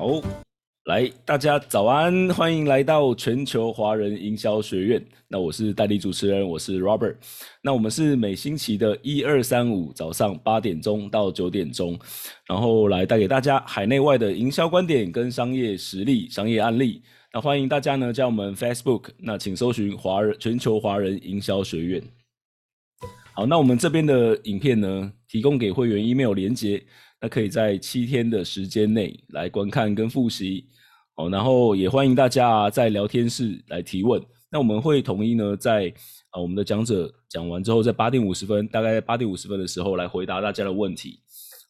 好，来，大家早安，欢迎来到全球华人营销学院。那我是代理主持人，我是 Robert。那我们是每星期的一二三五早上八点钟到九点钟，然后来带给大家海内外的营销观点跟商业实例、商业案例。那欢迎大家呢，加我们 Facebook，那请搜寻华人全球华人营销学院。好，那我们这边的影片呢，提供给会员 email 连接。那可以在七天的时间内来观看跟复习，好，然后也欢迎大家在聊天室来提问。那我们会统一呢，在啊我们的讲者讲完之后，在八点五十分，大概在八点五十分的时候来回答大家的问题。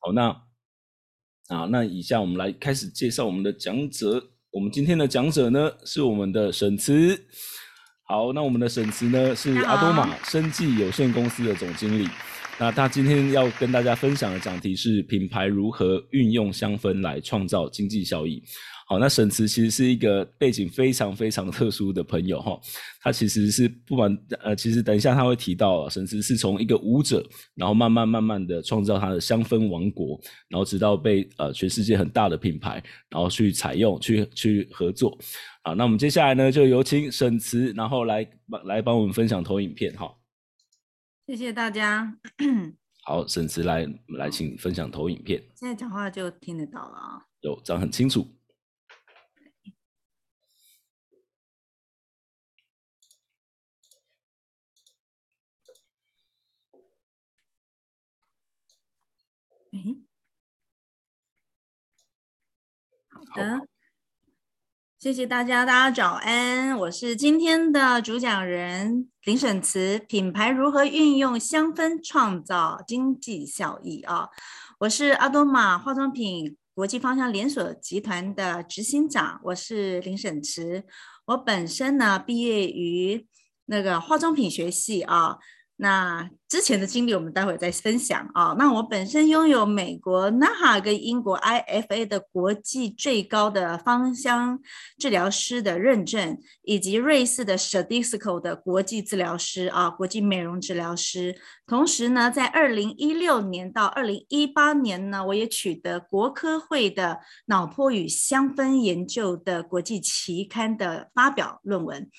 好，那啊那以下我们来开始介绍我们的讲者。我们今天的讲者呢是我们的沈慈。好，那我们的沈慈呢是阿多玛生技有限公司的总经理。那他今天要跟大家分享的讲题是品牌如何运用香氛来创造经济效益。好，那沈慈其实是一个背景非常非常特殊的朋友哈，他其实是不管呃，其实等一下他会提到啊，沈慈是从一个舞者，然后慢慢慢慢的创造他的香氛王国，然后直到被呃全世界很大的品牌，然后去采用去去合作。好，那我们接下来呢就有请沈慈，然后来来帮我们分享投影片哈。谢谢大家。好，沈慈来来，请分享投影片。现在讲话就听得到了啊。有，这样很清楚。好的。好谢谢大家，大家早安，我是今天的主讲人林沈慈，品牌如何运用香氛创造经济效益啊？我是阿多玛化妆品国际芳香连锁集团的执行长，我是林沈慈，我本身呢毕业于那个化妆品学系啊。那之前的经历，我们待会再分享啊。那我本身拥有美国 NAHA 跟英国 IFA 的国际最高的芳香治疗师的认证，以及瑞士的 Stadisco 的国际治疗师啊，国际美容治疗师。同时呢，在二零一六年到二零一八年呢，我也取得国科会的脑波与香氛研究的国际期刊的发表论文。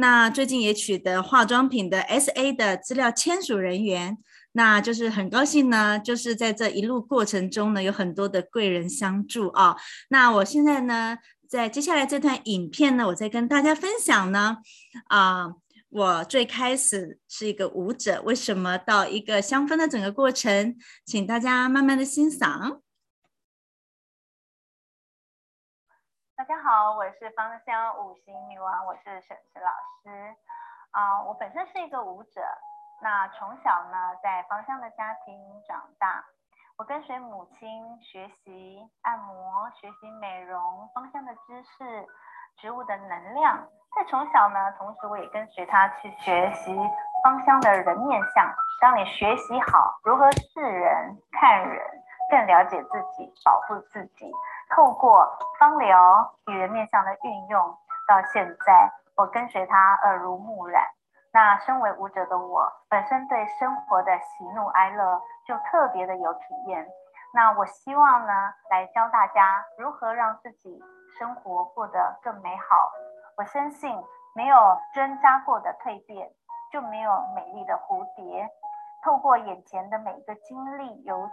那最近也取得化妆品的 SA 的资料签署人员，那就是很高兴呢，就是在这一路过程中呢，有很多的贵人相助啊。那我现在呢，在接下来这段影片呢，我再跟大家分享呢，啊，我最开始是一个舞者，为什么到一个香氛的整个过程，请大家慢慢的欣赏。大家好，我是芳香五行女王，我是沈慈老师。啊、我本身是一个舞者，那从小呢在芳香的家庭长大，我跟随母亲学习按摩，学习美容、芳香的知识、植物的能量。在从小呢，同时我也跟随她去学习芳香的人面相。当你学习好如何视人、看人，更了解自己，保护自己。透过芳疗与人面相的运用，到现在我跟随他耳濡目染。那身为舞者的我，本身对生活的喜怒哀乐就特别的有体验。那我希望呢，来教大家如何让自己生活过得更美好。我相信，没有挣扎过的蜕变，就没有美丽的蝴蝶。透过眼前的每一个经历，有起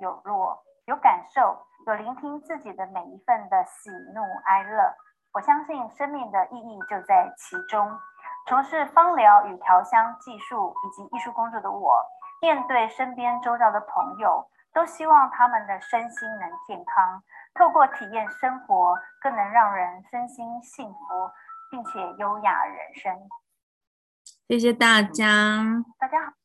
有落，有感受。有聆听自己的每一份的喜怒哀乐，我相信生命的意义就在其中。从事芳疗与调香技术以及艺术工作的我，面对身边周遭的朋友，都希望他们的身心能健康。透过体验生活，更能让人身心幸福，并且优雅人生。谢谢大家，大家好。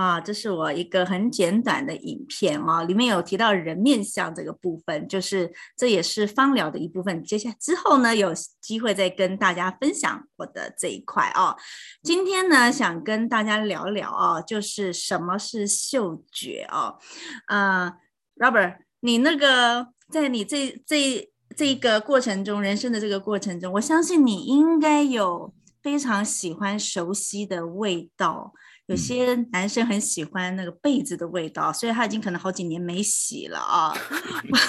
啊，这是我一个很简短的影片啊，里面有提到人面相这个部分，就是这也是芳疗的一部分。接下来之后呢，有机会再跟大家分享我的这一块啊。今天呢，想跟大家聊聊啊，就是什么是嗅觉啊？啊，Robert，你那个在你这这这个过程中，人生的这个过程中，我相信你应该有非常喜欢熟悉的味道。有些男生很喜欢那个被子的味道，所以他已经可能好几年没洗了啊，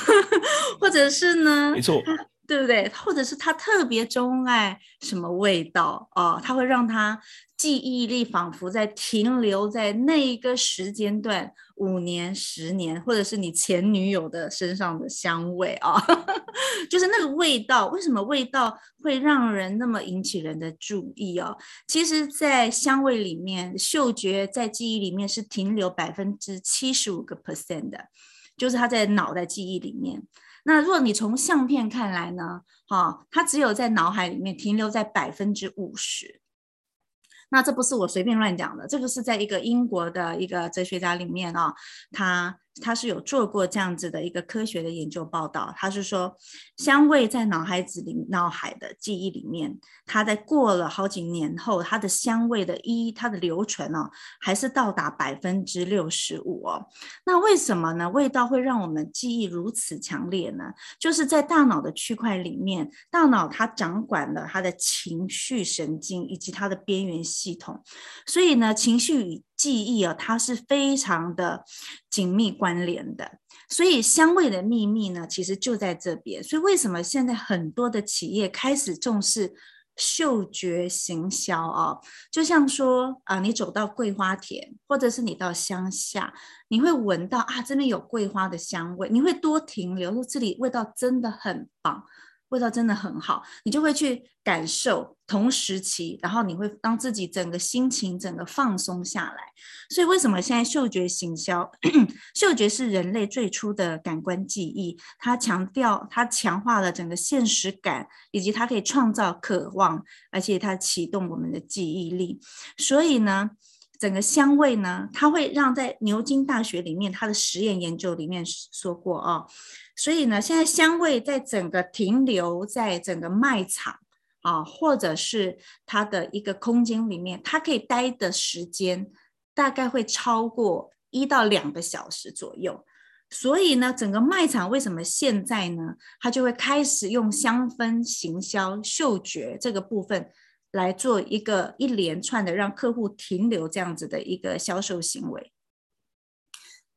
或者是呢，没错，对不对？或者是他特别钟爱什么味道啊？他会让他记忆力仿佛在停留在那一个时间段，五年、十年，或者是你前女友的身上的香味啊，就是那个味道。为什么味道会让人那么引起人的注意哦？其实，在香味里面，嗅觉在记忆里面是停留百分之七十五个 percent 的，就是它在脑袋记忆里面。那如果你从相片看来呢？哈，它只有在脑海里面停留在百分之五十。那这不是我随便乱讲的，这个是在一个英国的一个哲学家里面啊，他。他是有做过这样子的一个科学的研究报道，他是说，香味在脑海子里脑海的记忆里面，它在过了好几年后，它的香味的一它的留存哦，还是到达百分之六十五哦。那为什么呢？味道会让我们记忆如此强烈呢？就是在大脑的区块里面，大脑它掌管了它的情绪神经以及它的边缘系统，所以呢，情绪与记忆啊，它是非常的紧密关联的，所以香味的秘密呢，其实就在这边。所以为什么现在很多的企业开始重视嗅觉行销啊？就像说啊，你走到桂花田，或者是你到乡下，你会闻到啊，这边有桂花的香味，你会多停留，说这里味道真的很棒。味道真的很好，你就会去感受同时期，然后你会让自己整个心情整个放松下来。所以为什么现在嗅觉行销？嗅觉是人类最初的感官记忆，它强调它强化了整个现实感，以及它可以创造渴望，而且它启动我们的记忆力。所以呢，整个香味呢，它会让在牛津大学里面它的实验研究里面说过哦。所以呢，现在香味在整个停留在整个卖场啊，或者是它的一个空间里面，它可以待的时间大概会超过一到两个小时左右。所以呢，整个卖场为什么现在呢，它就会开始用香氛行销、嗅觉这个部分来做一个一连串的让客户停留这样子的一个销售行为。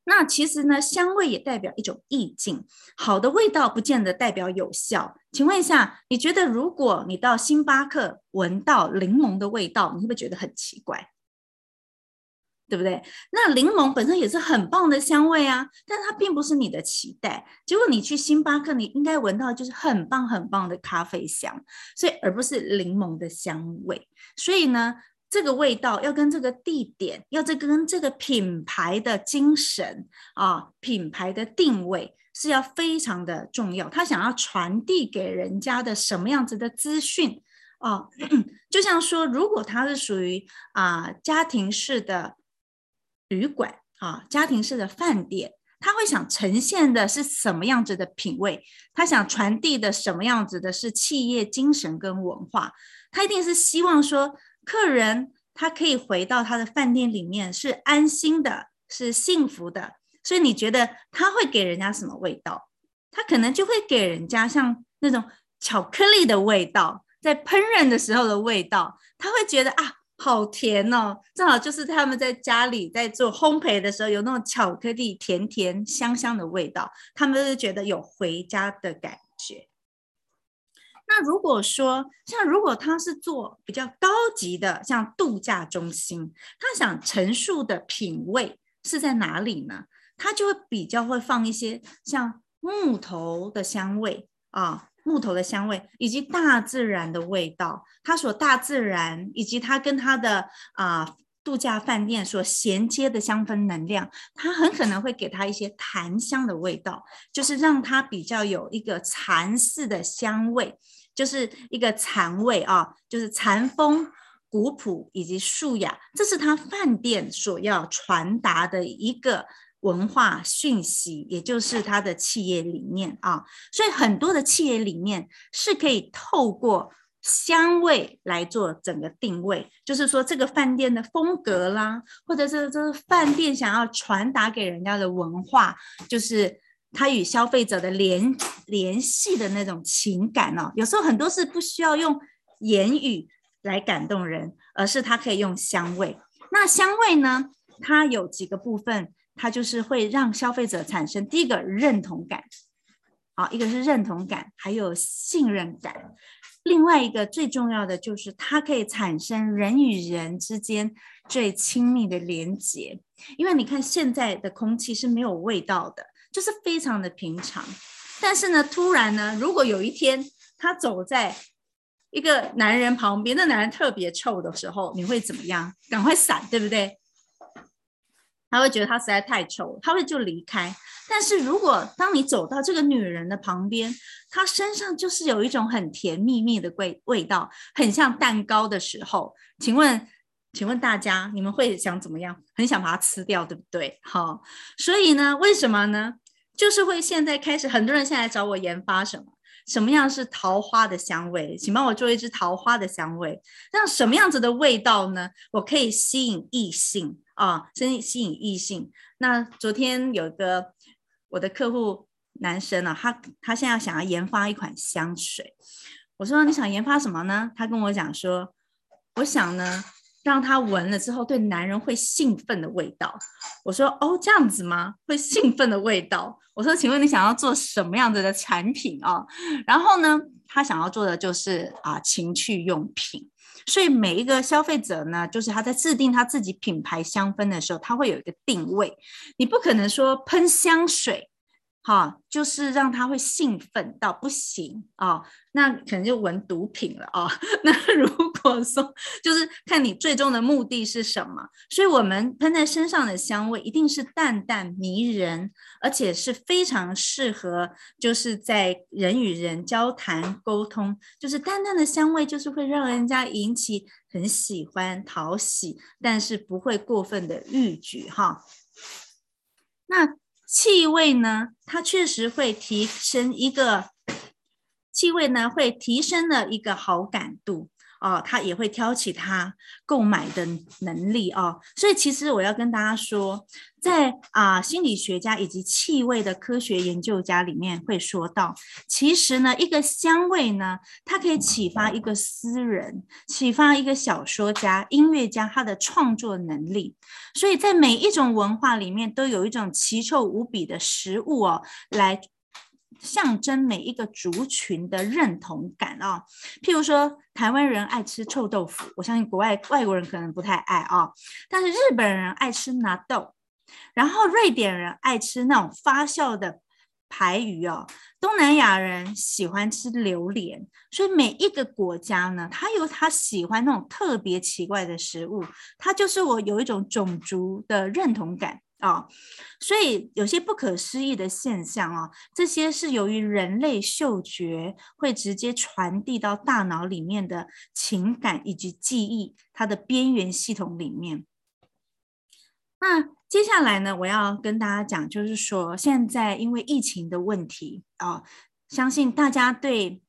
那其实呢，香味也代表一种意境。好的味道不见得代表有效。请问一下，你觉得如果你到星巴克闻到柠檬的味道，你会不会觉得很奇怪？对不对？那柠檬本身也是很棒的香味啊，但它并不是你的期待。结果你去星巴克，你应该闻到就是很棒很棒的咖啡香，所以而不是柠檬的香味。所以呢，这个味道要跟这个地点，要这跟这个品牌的精神啊，品牌的定位是要非常的重要。他想要传递给人家的什么样子的资讯啊？就像说，如果它是属于啊家庭式的旅馆啊，家庭式的饭店，他会想呈现的是什么样子的品味？他想传递的什么样子的是企业精神跟文化？他一定是希望说。客人他可以回到他的饭店里面是安心的，是幸福的，所以你觉得他会给人家什么味道？他可能就会给人家像那种巧克力的味道，在烹饪的时候的味道，他会觉得啊，好甜哦，正好就是他们在家里在做烘焙的时候有那种巧克力甜甜香香的味道，他们就觉得有回家的感觉。那如果说，像如果他是做比较高级的，像度假中心，他想陈述的品味是在哪里呢？他就会比较会放一些像木头的香味啊，木头的香味，以及大自然的味道。它所大自然，以及它跟它的啊度假饭店所衔接的香氛能量，它很可能会给它一些檀香的味道，就是让它比较有一个禅寺的香味。就是一个禅味啊，就是禅风、古朴以及素雅，这是他饭店所要传达的一个文化讯息，也就是他的企业理念啊。所以很多的企业理念是可以透过香味来做整个定位，就是说这个饭店的风格啦，或者是这个饭店想要传达给人家的文化，就是。他与消费者的联联系的那种情感哦，有时候很多是不需要用言语来感动人，而是他可以用香味。那香味呢，它有几个部分，它就是会让消费者产生第一个认同感，好，一个是认同感，还有信任感。另外一个最重要的就是它可以产生人与人之间最亲密的连结，因为你看现在的空气是没有味道的，就是非常的平常。但是呢，突然呢，如果有一天他走在一个男人旁边，那男人特别臭的时候，你会怎么样？赶快闪，对不对？他会觉得他实在太丑，他会就离开。但是如果当你走到这个女人的旁边，她身上就是有一种很甜蜜蜜的味味道，很像蛋糕的时候，请问，请问大家，你们会想怎么样？很想把它吃掉，对不对？好，所以呢，为什么呢？就是会现在开始，很多人现在找我研发什么？什么样是桃花的香味？请帮我做一支桃花的香味。那什么样子的味道呢？我可以吸引异性啊，真吸引异性。那昨天有个我的客户男生啊，他他现在想要研发一款香水。我说，你想研发什么呢？他跟我讲说，我想呢。让他闻了之后对男人会兴奋的味道。我说哦，这样子吗？会兴奋的味道。我说，请问你想要做什么样子的产品啊？然后呢，他想要做的就是啊情趣用品。所以每一个消费者呢，就是他在制定他自己品牌香氛的时候，他会有一个定位。你不可能说喷香水。哈，就是让他会兴奋到不行啊，那可能就闻毒品了啊。那如果说 就是看你最终的目的是什么，所以我们喷在身上的香味一定是淡淡迷人，而且是非常适合就是在人与人交谈沟通，就是淡淡的香味，就是会让人家引起很喜欢讨喜，但是不会过分的欲举哈。那。气味呢，它确实会提升一个气味呢，会提升了一个好感度哦，他也会挑起他购买的能力哦。所以其实我要跟大家说。在啊，心理学家以及气味的科学研究家里面会说到，其实呢，一个香味呢，它可以启发一个诗人，启发一个小说家、音乐家他的创作能力。所以在每一种文化里面，都有一种奇臭无比的食物哦，来象征每一个族群的认同感、哦。譬如说，台湾人爱吃臭豆腐，我相信国外外国人可能不太爱啊、哦，但是日本人爱吃纳豆。然后瑞典人爱吃那种发酵的排鱼哦，东南亚人喜欢吃榴莲，所以每一个国家呢，他有他喜欢那种特别奇怪的食物，它就是我有一种种族的认同感啊、哦，所以有些不可思议的现象啊、哦，这些是由于人类嗅觉会直接传递到大脑里面的情感以及记忆，它的边缘系统里面，那。接下来呢，我要跟大家讲，就是说，现在因为疫情的问题啊、相信大家对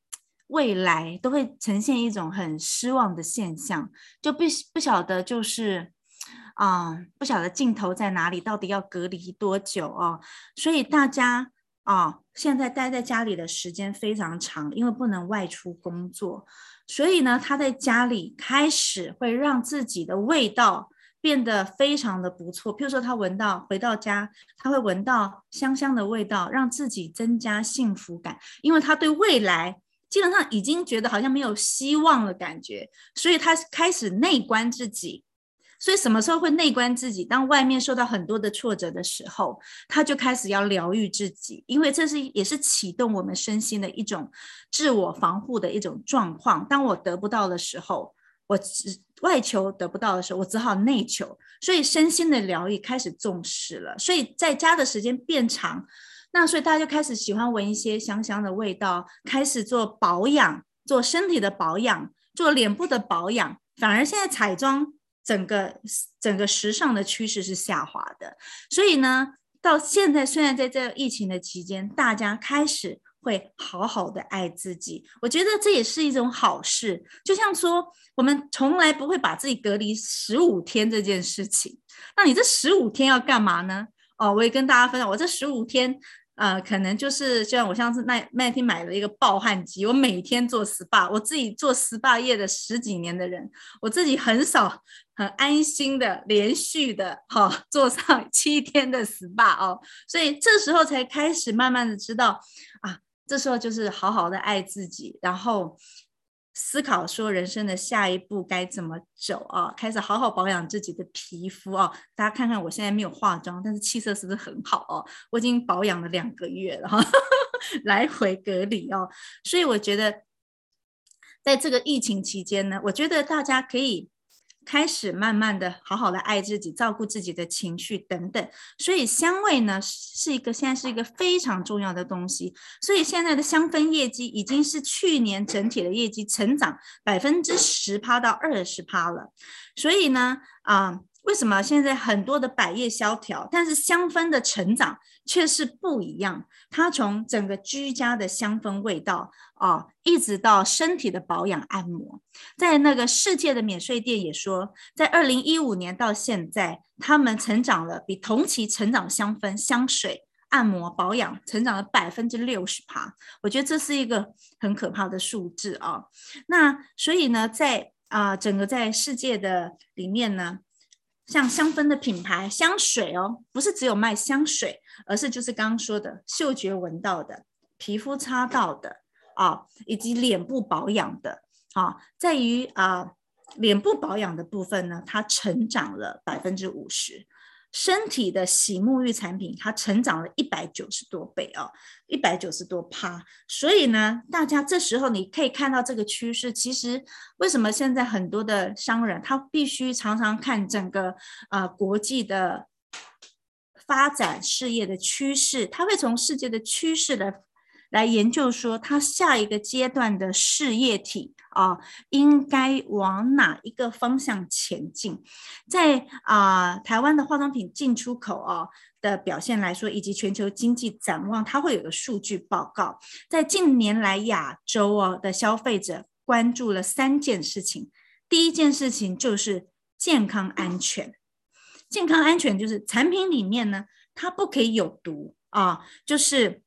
未来都会呈现一种很失望的现象，就不不晓得就是啊、不晓得尽头在哪里，到底要隔离多久哦。所以大家啊、现在待在家里的时间非常长，因为不能外出工作，所以呢，他在家里开始会让自己的味道。变得非常的不错，譬如说他闻到回到家，他会闻到香香的味道，让自己增加幸福感，因为他对未来基本上已经觉得好像没有希望的感觉，所以他开始内观自己。所以什么时候会内观自己？当外面受到很多的挫折的时候，他就开始要疗愈自己，因为这是也是启动我们身心的一种自我防护的一种状况。当我得不到的时候，我只外求得不到的时候，我只好内求，所以身心的疗愈开始重视了。所以在家的时间变长，那所以大家就开始喜欢闻一些香香的味道，开始做保养，做身体的保养，做脸部的保养。反而现在彩妆整个整个时尚的趋势是下滑的。所以呢，到现在虽然在这疫情的期间，大家开始。会好好的爱自己，我觉得这也是一种好事。就像说，我们从来不会把自己隔离十五天这件事情。那你这十五天要干嘛呢？哦，我也跟大家分享，我这十五天呃，可能就是就像我上次那那天买了一个暴汗机，我每天做 SPA，我自己做 SPA 业的十几年的人，我自己很少很安心的连续的哈、做上七天的 SPA 哦，所以这时候才开始慢慢的知道啊，这时候就是好好的爱自己，然后。思考说人生的下一步该怎么走啊？开始好好保养自己的皮肤啊！大家看看我现在没有化妆，但是气色是不是很好哦？我已经保养了两个月了哈，来回隔离哦。所以我觉得，在这个疫情期间呢，我觉得大家可以。开始慢慢的好好的爱自己，照顾自己的情绪等等，所以香味呢是一个现在是一个非常重要的东西。所以现在的香氛业绩已经是去年整体的业绩成长百分之十趴到二十趴了。所以呢，啊、为什么现在很多的百业萧条，但是香氛的成长却是不一样？它从整个居家的香氛味道啊，一直到身体的保养按摩，在那个世界的免税店也说，在二零一五年到现在，他们成长了比同期成长香氛、香水、按摩、保养成长了百分之六十趴。我觉得这是一个很可怕的数字啊。那所以呢，在啊整个在世界的里面呢。像香氛的品牌，香水哦，不是只有卖香水，而是就是刚刚说的嗅觉闻到的、皮肤擦到的啊，以及脸部保养的啊，在于啊脸部保养的部分呢，它成长了百分之五十。身体的洗沐浴产品，它成长了一百九十多倍哦，一百九十多趴。所以呢，大家这时候你可以看到这个趋势。其实，为什么现在很多的商人他必须常常看整个啊、国际的发展事业的趋势？他会从世界的趋势来。来研究说，他下一个阶段的事业体啊，应该往哪一个方向前进？在啊，台湾的化妆品进出口啊的表现来说，以及全球经济展望，它会有个数据报告。在近年来，亚洲啊的消费者关注了三件事情。第一件事情就是健康安全，健康安全就是产品里面呢，它不可以有毒啊，就是。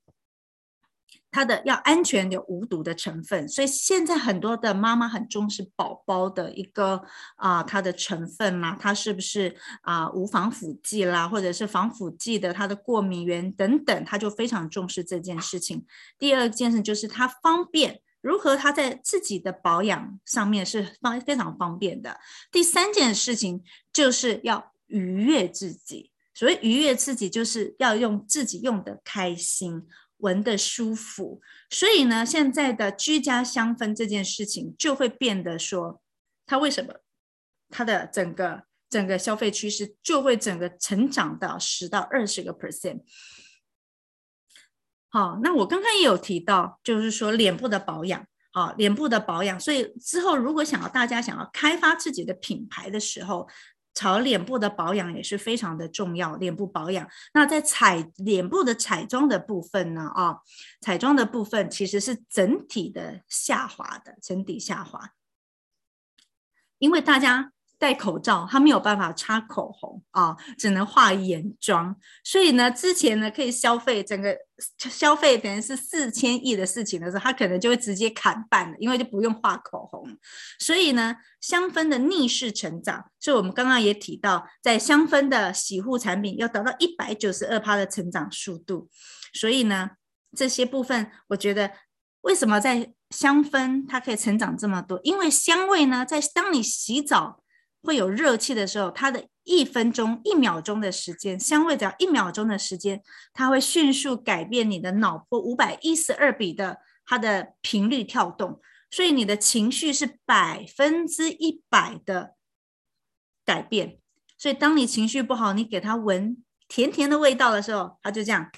它的要安全有无毒的成分，所以现在很多的妈妈很重视宝宝的一个啊、它的成分啦，它是不是啊、无防腐剂啦，或者是防腐剂的它的过敏原等等，他就非常重视这件事情。第二件事就是它方便，如何它在自己的保养上面是方非常方便的。第三件事情就是要愉悦自己，所以愉悦自己就是要用自己用的开心。闻得舒服，所以呢，现在的居家香氛这件事情就会变得说，它为什么它的整个整个消费趋势就会整个成长到十到二十个 percent。好，那我刚刚也有提到，就是说脸部的保养，啊，脸部的保养，所以之后如果想要大家想要开发自己的品牌的时候。朝脸部的保养也是非常的重要，脸部保养。那在彩脸部的彩妆的部分呢？啊、哦，彩妆的部分其实是整体的下滑的，整体下滑，因为大家。戴口罩，他没有办法擦口红啊，只能画眼妆。所以呢，之前呢可以消费整个消费等于是四千亿的事情的时候，他可能就会直接砍半了，因为就不用画口红。所以呢，香氛的逆势成长，所以我们刚刚也提到，在香氛的洗护产品要达到一百九十二趴的成长速度。所以呢，这些部分我觉得为什么在香氛它可以成长这么多？因为香味呢，在当你洗澡。会有热气的时候，它的一分钟、一秒钟的时间，香味只要一秒钟的时间，它会迅速改变你的脑波五百一十二比的它的频率跳动，所以你的情绪是百分之一百的改变。所以当你情绪不好，你给他闻甜甜的味道的时候，他就这样，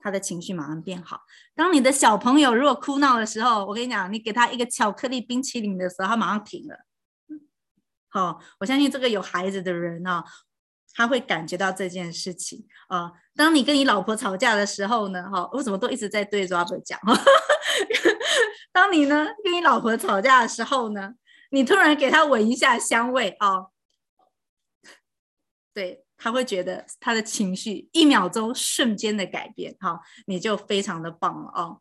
他的情绪马上变好。当你的小朋友如果哭闹的时候，我跟你讲，你给他一个巧克力冰淇淋的时候，他马上停了。好，我相信这个有孩子的人呢、啊，他会感觉到这件事情啊。当你跟你老婆吵架的时候呢，哈，我怎么都一直在对 Robert 讲。当你呢跟你老婆吵架的时候呢，你突然给她闻一下香味啊，对，他会觉得他的情绪一秒钟瞬间的改变，哈，你就非常的棒了哦。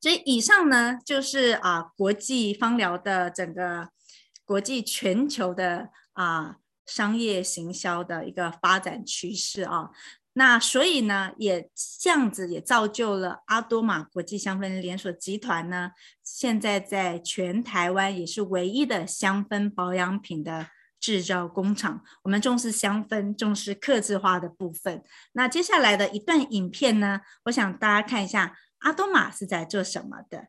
所以以上呢，就是啊国际芳疗的整个国际全球的啊商业行销的一个发展趋势啊。那所以呢，也这样子也造就了阿多玛国际香氛连锁集团呢，现在在全台湾也是唯一的香氛保养品的制造工厂。我们重视香氛，重视客制化的部分。那接下来的一段影片呢，我想大家看一下阿多玛是在做什么的。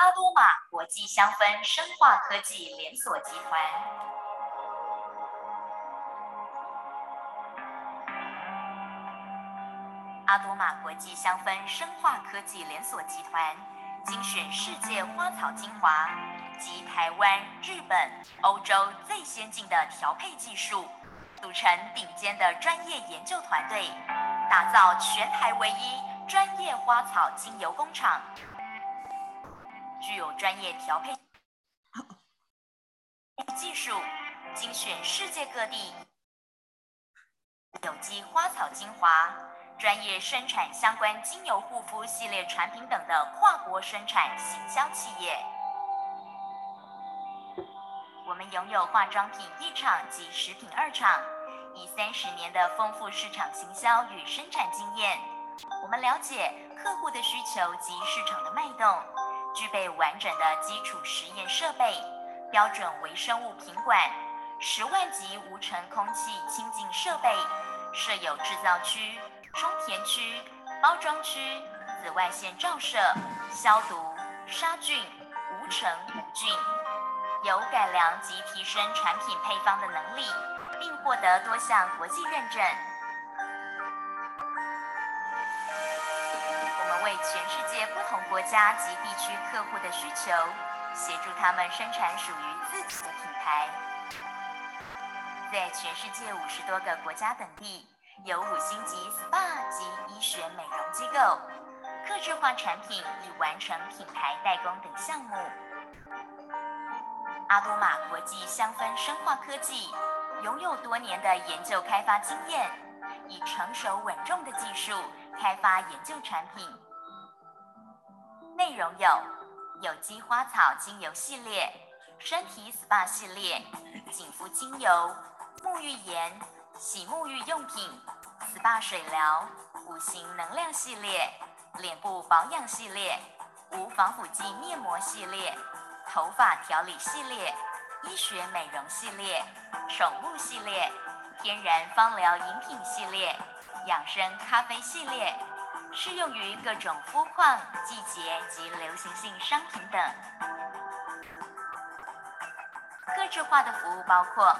阿多玛国际香氛生化科技连锁集团。阿多玛国际香氛生化科技连锁集团精选世界花草精华及台湾、日本、欧洲最先进的调配技术，组成顶尖的专业研究团队，打造全台唯一专业花草精油工厂。具有专业调配技术，精选世界各地有机花草精华，专业生产相关精油护肤系列产品等的跨国生产行销企业。我们拥有化妆品一厂及食品二厂，以三十年的丰富市场行销与生产经验，我们了解客户的需求及市场的脉动。具备完整的基础实验设备、标准微生物品管、十万级无尘空气清净设备，设有制造区、充填区、包装区、紫外线照射、消毒、杀菌、无尘无菌，有改良及提升产品配方的能力，并获得多项国际认证。全世界不同国家及地区客户的需求，协助他们生产属于自己的品牌。在全世界五十多个国家等地，有五星级 SPA 及医学美容机构，客制化产品已完成品牌代工等项目。阿多玛国际香氛生化科技拥有多年的研究开发经验，以成熟稳重的技术开发研究产品。内容有有机花草精油系列、身体 SPA 系列、紧肤精油、沐浴盐、洗沐浴用品、SPA 水疗、五行能量系列、脸部保养系列、无防腐剂面膜系列、头发调理系列、医学美容系列、宠物系列、天然芳疗饮品系列、养生咖啡系列。适用于各种肤况、季节及流行性商品等。客制化的服务包括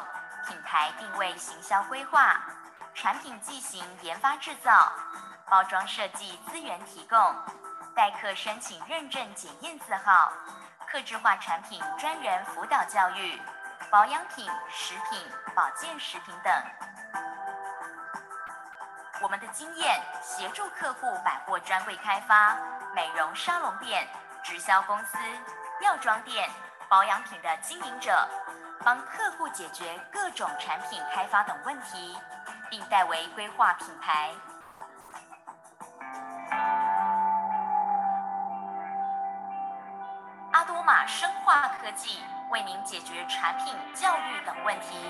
品牌定位、行销规划、产品剂型研发制造、包装设计资源提供、代客申请认证检验字号、客制化产品专人辅导教育、保养品、食品、保健食品等。我们的经验协助客户百货专柜开发、美容沙龙店、直销公司、药妆店、保养品的经营者，帮客户解决各种产品开发等问题，并代为规划品牌。阿多玛生化科技为您解决产品教育等问题。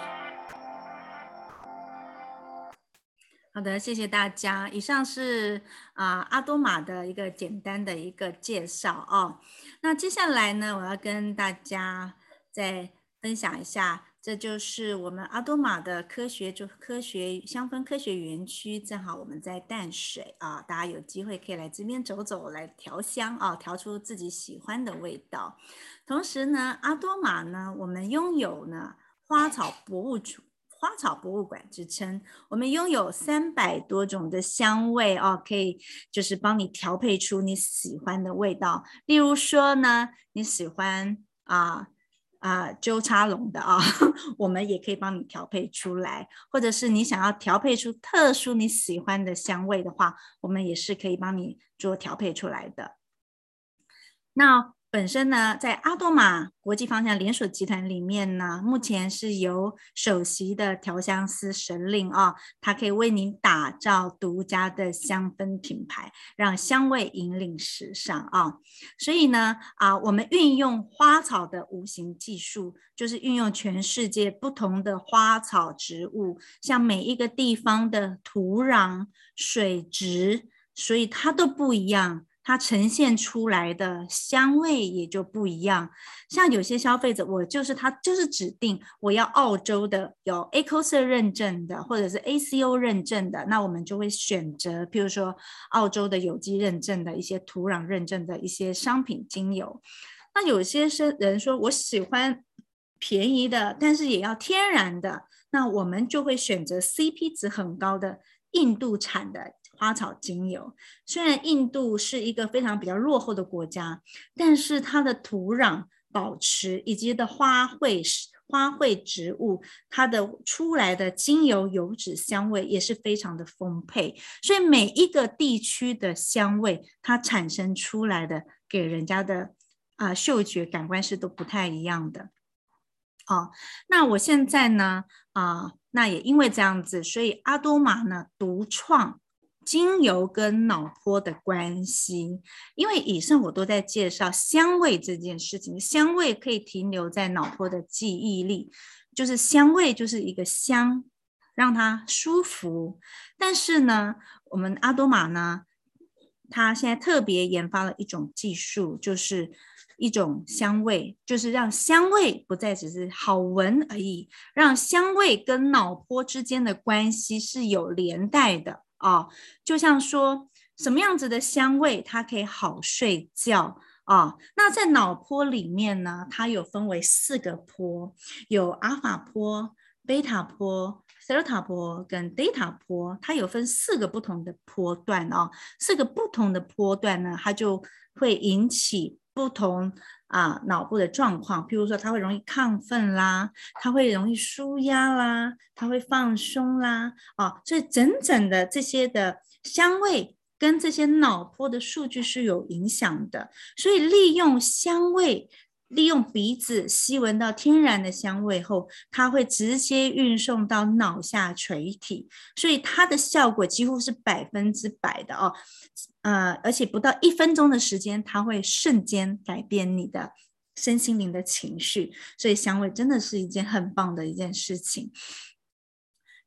好的，谢谢大家。以上是啊阿多玛的一个简单的一个介绍哦。那接下来呢，我要跟大家再分享一下，这就是我们阿多玛的科学就科学香氛科学园区。正好我们在淡水啊，大家有机会可以来这边走走，来调香啊，调出自己喜欢的味道。同时呢，阿多玛呢，我们拥有呢花草博物馆。花草博物馆之称，我们拥有三百多种的香味哦，可以就是帮你调配出你喜欢的味道。例如说呢，你喜欢啊啊、呃，纠察龙的啊，我们也可以帮你调配出来，或者是你想要调配出特殊你喜欢的香味的话，我们也是可以帮你做调配出来的。那。本身呢，在阿多玛国际芳香连锁集团里面呢，目前是由首席的调香师神令啊，他可以为您打造独家的香氛品牌，让香味引领时尚啊。所以呢，啊，我们运用花草的无形技术，就是运用全世界不同的花草植物，像每一个地方的土壤、水质，所以它都不一样。它呈现出来的香味也就不一样，像有些消费者，我就是他就是指定我要澳洲的有 ACOS 认证的，或者是 ACO 认证的，那我们就会选择，譬如说澳洲的有机认证的一些土壤认证的一些商品精油。那有些是人说我喜欢便宜的，但是也要天然的，那我们就会选择 CP 值很高的印度产的。花草精油，虽然印度是一个非常比较落后的国家，但是它的土壤保持以及的花卉花卉植物，它的出来的精油油脂香味也是非常的丰沛，所以每一个地区的香味，它产生出来的给人家的啊、嗅觉感官是都不太一样的。哦，那我现在呢啊、那也因为这样子，所以阿多玛呢独创。精油跟脑波的关系，因为以上我都在介绍香味这件事情。香味可以停留在脑波的记忆力，就是香味就是一个香，让它舒服。但是呢，我们阿多玛呢，它现在特别研发了一种技术，就是一种香味，就是让香味不再只是好闻而已，让香味跟脑波之间的关系是有连带的。哦，就像说什么样子的香味，它可以好睡觉啊、那在脑波里面呢，它有分为四个波，有阿法波、贝塔波、西塔波跟德塔波，它有分四个不同的波段哦。四个不同的波段呢，它就会引起不同啊脑部的状况。譬如说，它会容易亢奋啦，它会容易舒压啦，它会放松啦，啊，所以整整的这些的香味跟这些脑波的数据是有影响的。所以利用香味。利用鼻子吸闻到天然的香味后，它会直接运送到脑下垂体，所以它的效果几乎是百分之百的哦。呃，而且不到一分钟的时间，它会瞬间改变你的身心灵的情绪，所以香味真的是一件很棒的一件事情。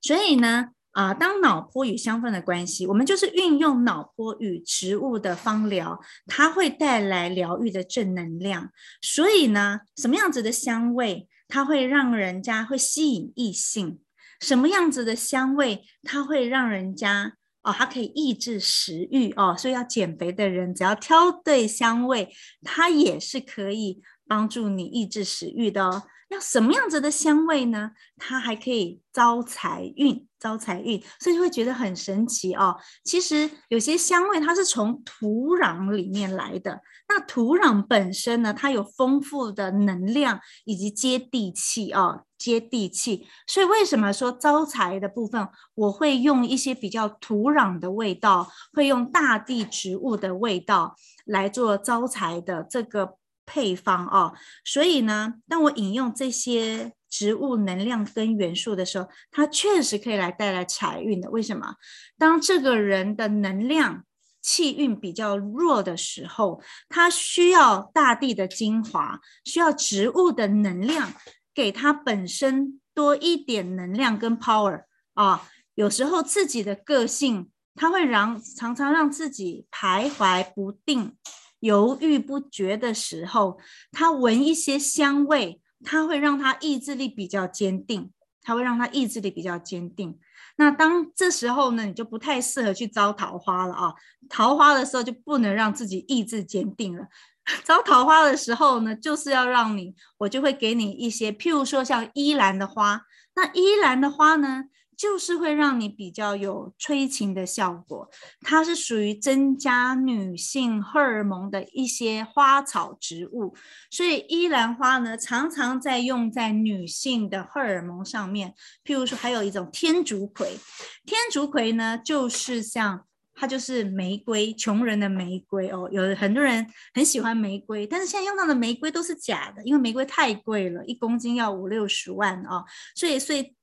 所以呢。啊，当脑波与香氛的关系，我们就是运用脑波与植物的芳疗，它会带来疗愈的正能量。所以呢，什么样子的香味，它会让人家会吸引异性？什么样子的香味，它会让人家哦，它可以抑制食欲哦。所以要减肥的人，只要挑对香味，它也是可以帮助你抑制食欲的哦。要什么样子的香味呢？它还可以招财运，招财运，所以就会觉得很神奇哦。其实有些香味它是从土壤里面来的，那土壤本身呢，它有丰富的能量以及接地气哦，接地气。所以为什么说招财的部分，我会用一些比较土壤的味道，会用大地植物的味道来做招财的这个。配方哦，所以呢，当我引用这些植物能量跟元素的时候，它确实可以来带来财运的。为什么？当这个人的能量气运比较弱的时候，他需要大地的精华，需要植物的能量，给他本身多一点能量跟 power 啊。有时候自己的个性，他会让常常让自己徘徊不定。犹豫不决的时候，他闻一些香味，他会让他意志力比较坚定，他会让他意志力比较坚定。那当这时候呢，你就不太适合去招桃花了啊！桃花的时候就不能让自己意志坚定了。招桃花的时候呢，就是要让你，我就会给你一些，譬如说像依兰的花。那依兰的花呢，就是会让你比较有催情的效果，它是属于增加女性荷尔蒙的一些花草植物，所以依兰花呢，常常在用在女性的荷尔蒙上面。譬如说，还有一种天竺葵，天竺葵呢，就是像它就是玫瑰，穷人的玫瑰哦。有很多人很喜欢玫瑰，但是现在用到的玫瑰都是假的，因为玫瑰太贵了，一公斤要五六十万哦。所以，所以。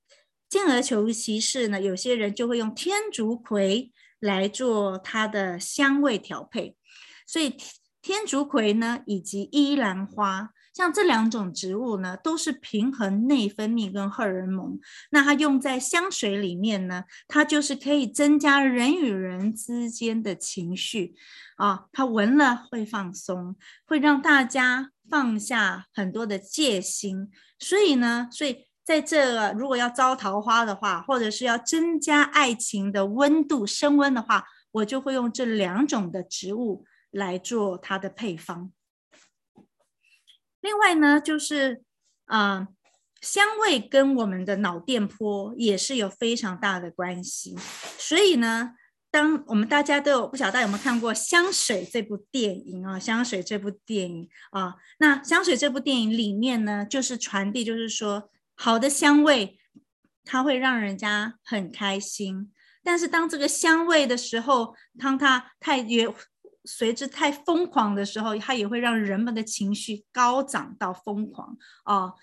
进而求其是呢，有些人就会用天竺葵来做它的香味调配，所以天竺葵呢，以及依兰花，像这两种植物呢，都是平衡内分泌跟荷尔蒙。那它用在香水里面呢，它就是可以增加人与人之间的情绪啊，它闻了会放松，会让大家放下很多的戒心。所以呢，所以。在这个，如果要招桃花的话，或者是要增加爱情的温度升温的话，我就会用这两种的植物来做它的配方。另外呢，就是啊、香味跟我们的脑电波也是有非常大的关系。所以呢，当我们大家都有不晓得有没有看过《香水》这部电影啊，《香水》这部电影啊，那《香水》这部电影里面呢，就是传递，就是说。好的香味，它会让人家很开心。但是当这个香味的时候，当它太也随之太疯狂的时候，它也会让人们的情绪高涨到疯狂哦。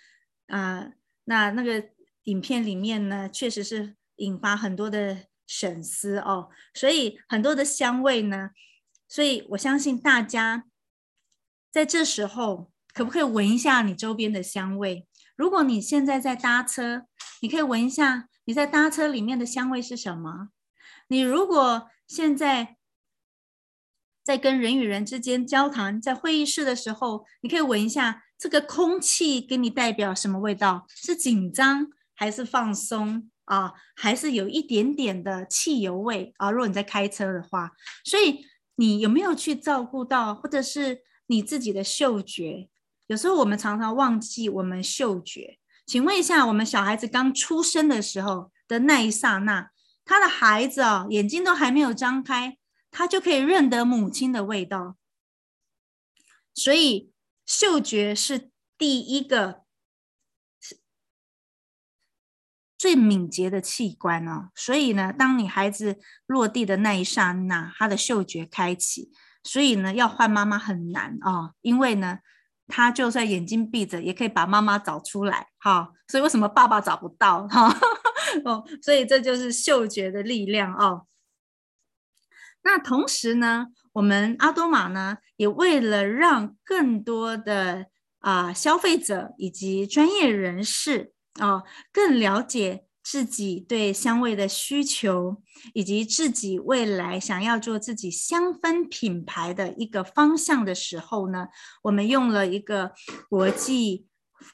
啊、那那个影片里面呢，确实是引发很多的省思哦。所以很多的香味呢，所以我相信大家在这时候可不可以闻一下你周边的香味？如果你现在在搭车，你可以闻一下你在搭车里面的香味是什么？你如果现在在跟人与人之间交谈，在会议室的时候，你可以闻一下这个空气给你代表什么味道？是紧张还是放松啊？还是有一点点的汽油味啊？如果你在开车的话，所以你有没有去照顾到，或者是你自己的嗅觉？有时候我们常常忘记我们嗅觉。请问一下，我们小孩子刚出生的时候的那一刹那，他的孩子哦，眼睛都还没有张开，他就可以认得母亲的味道。所以嗅觉是第一个最敏捷的器官哦。所以呢，当你孩子落地的那一刹那，他的嗅觉开启，所以呢，要换妈妈很难哦，因为呢。他就算眼睛闭着，也可以把妈妈找出来，哈。所以为什么爸爸找不到，哈？哦，所以这就是嗅觉的力量哦。那同时呢，我们阿多玛呢，也为了让更多的啊、消费者以及专业人士哦更了解。自己对香味的需求，以及自己未来想要做自己香氛品牌的一个方向的时候呢，我们用了一个国际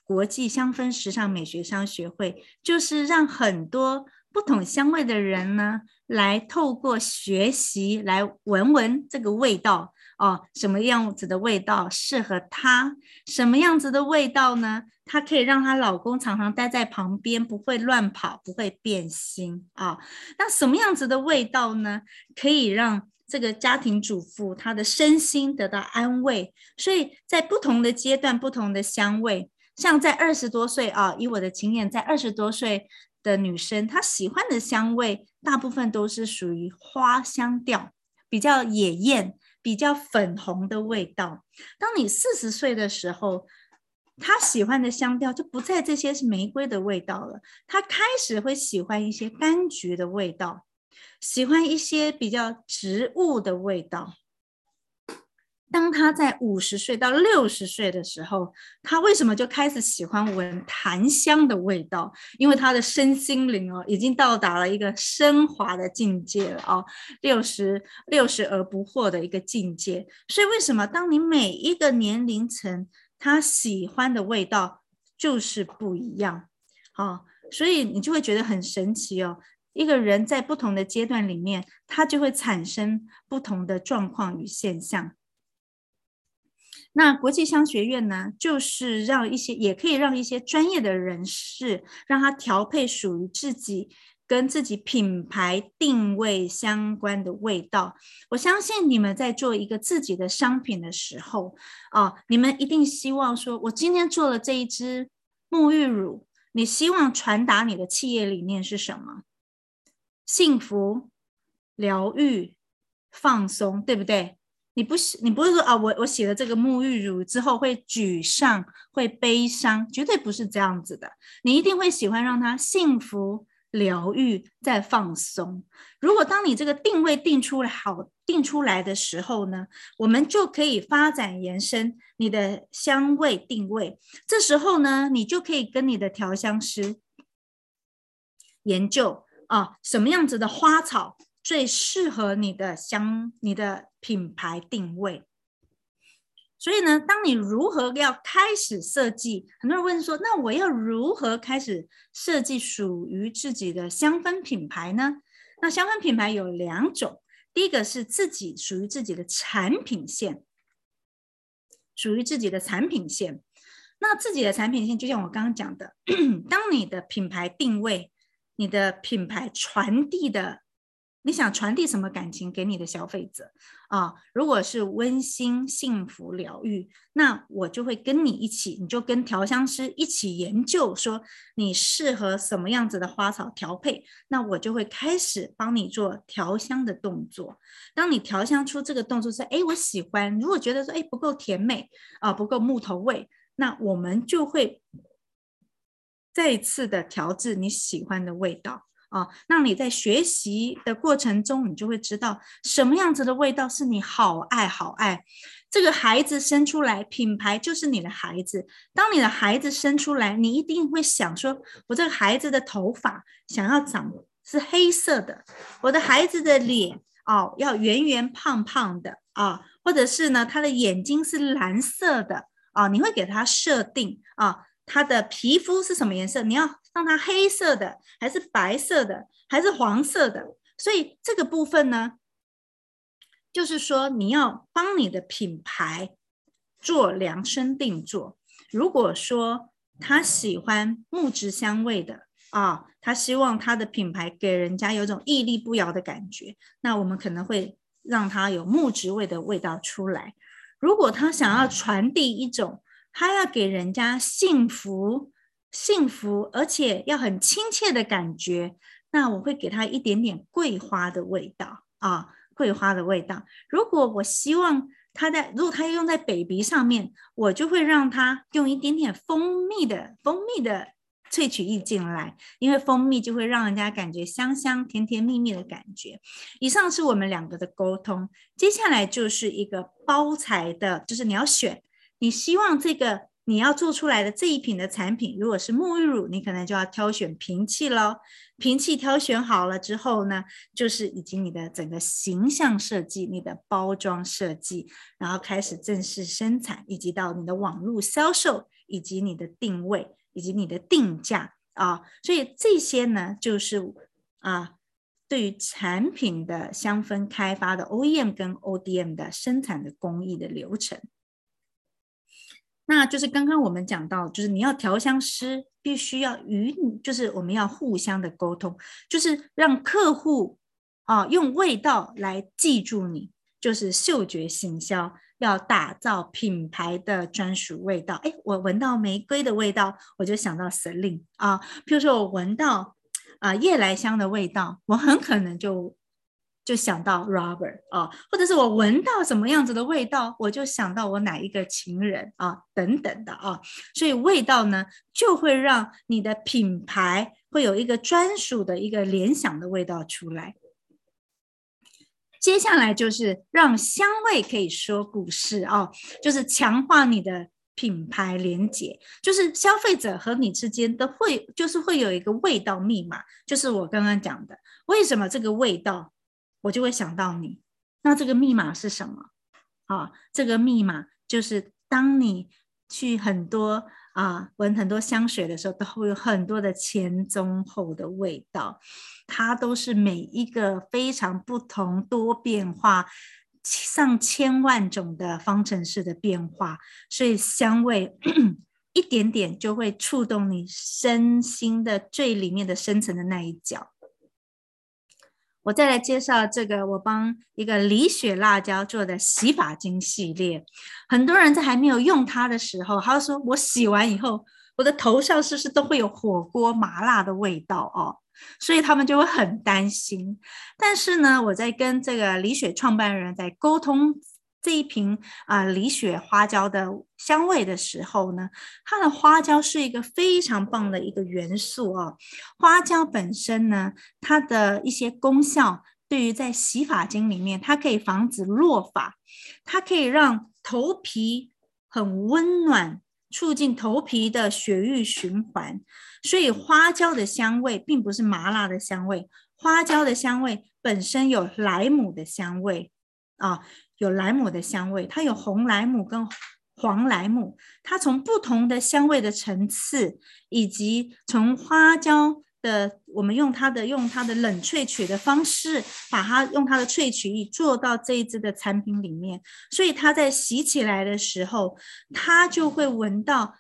国际香氛时尚美学商学会，就是让很多不同香味的人呢，来透过学习来闻闻这个味道。哦，什么样子的味道适合她？什么样子的味道呢？她可以让她老公常常待在旁边，不会乱跑，不会变心啊、那什么样子的味道呢？可以让这个家庭主妇她的身心得到安慰。所以在不同的阶段，不同的香味，像在二十多岁啊，以我的经验，在二十多岁的女生，她喜欢的香味大部分都是属于花香调，比较野艳。比较粉红的味道。当你四十岁的时候，他喜欢的香调就不再这些是玫瑰的味道了，他开始会喜欢一些柑橘的味道，喜欢一些比较植物的味道。当他在五十岁到六十岁的时候，他为什么就开始喜欢闻檀香的味道？因为他的身心灵哦，已经到达了一个升华的境界了哦，六十六十而不惑的一个境界。所以为什么当你每一个年龄层他喜欢的味道就是不一样？哦，所以你就会觉得很神奇哦。一个人在不同的阶段里面，他就会产生不同的状况与现象。那国际香学院呢，就是让一些，也可以让一些专业的人士，让他调配属于自己跟自己品牌定位相关的味道。我相信你们在做一个自己的商品的时候，啊，你们一定希望说，我今天做了这一支沐浴乳，你希望传达你的企业理念是什么？幸福、疗愈、放松，对不对？你不是你不是说啊，我我洗了这个沐浴乳之后会沮丧、会悲伤，绝对不是这样子的。你一定会喜欢让它幸福、疗愈、再放松。如果当你这个定位定出来好定出来的时候呢，我们就可以发展延伸你的香味定位。这时候呢，你就可以跟你的调香师研究啊，什么样子的花草。最适合你的香，你的品牌定位。所以呢，当你如何要开始设计？很多人问说，那我要如何开始设计属于自己的香氛品牌呢？那香氛品牌有两种，第一个是自己属于自己的产品线，属于自己的产品线。那自己的产品线，就像我刚刚讲的，当你的品牌定位，你的品牌传递的。你想传递什么感情给你的消费者啊？如果是温馨、幸福、疗愈，那我就会跟你一起，你就跟调香师一起研究，说你适合什么样子的花草调配，那我就会开始帮你做调香的动作。当你调香出这个动作是，哎，我喜欢。如果觉得说，哎，不够甜美啊，不够木头味，那我们就会再一次的调制你喜欢的味道。啊，那你在学习的过程中，你就会知道什么样子的味道是你好爱好爱。这个孩子生出来，品牌就是你的孩子。当你的孩子生出来，你一定会想说，我这个孩子的头发想要长是黑色的，我的孩子的脸哦要圆圆胖胖的啊，或者是呢他的眼睛是蓝色的啊，你会给他设定啊。它的皮肤是什么颜色？你要让它黑色的，还是白色的，还是黄色的？所以这个部分呢，就是说你要帮你的品牌做量身定做。如果说他喜欢木质香味的啊，他希望他的品牌给人家有种屹立不摇的感觉，那我们可能会让他有木质味的味道出来。如果他想要传递一种，他要给人家幸福、幸福，而且要很亲切的感觉。那我会给他一点点桂花的味道啊，桂花的味道。如果我希望他在，如果他用在 baby 上面，我就会让他用一点点蜂蜜的蜂蜜的萃取液进来，因为蜂蜜就会让人家感觉香香、甜甜蜜蜜的感觉。以上是我们两个的沟通，接下来就是一个包材的，就是你要选。你希望这个你要做出来的这一瓶的产品，如果是沐浴乳，你可能就要挑选瓶器喽。瓶器挑选好了之后呢，就是以及你的整个形象设计、你的包装设计，然后开始正式生产，以及到你的网络销售，以及你的定位，以及你的定价啊。所以这些呢，就是啊，对于产品的香氛开发的 OEM 跟 ODM 的生产的工艺的流程。那就是刚刚我们讲到，就是你要调香师必须要与你，就是我们要互相的沟通，就是让客户啊用味道来记住你，就是嗅觉行销，要打造品牌的专属味道。哎，我闻到玫瑰的味道，我就想到 Celine 啊，譬如说我闻到啊夜来香的味道，我很可能就。就想到 Robert 啊，或者是我闻到什么样子的味道，我就想到我哪一个情人啊，等等的啊，所以味道呢，就会让你的品牌会有一个专属的一个联想的味道出来。接下来就是让香味可以说故事啊，就是强化你的品牌连接，就是消费者和你之间都会，就是会有一个味道密码，就是我刚刚讲的，为什么这个味道。我就会想到你，那这个密码是什么？啊，这个密码就是当你去很多啊闻很多香水的时候，都会有很多的前中后的味道，它都是每一个非常不同、多变化、上千万种的方程式的变化，所以香味 一点点就会触动你身心的最里面的深层的那一角。我再来介绍这个，我帮一个李雪辣椒做的洗发精系列。很多人在还没有用它的时候，他说我洗完以后，我的头上是不是都会有火锅麻辣的味道哦？所以他们就会很担心。但是呢，我在跟这个李雪创办人在沟通这一瓶啊、呃、李雪花椒的香味的时候呢，它的花椒是一个非常棒的一个元素哦。花椒本身呢，它的一些功效，对于在洗发精里面，它可以防止落发，它可以让头皮很温暖，促进头皮的血液循环。所以花椒的香味并不是麻辣的香味，花椒的香味本身有莱姆的香味啊。有莱姆的香味，它有红莱姆跟黄莱姆，它从不同的香味的层次，以及从花椒的，我们用它的用它的冷萃取的方式，把它用它的萃取液做到这一支的产品里面，所以它在洗起来的时候，它就会闻到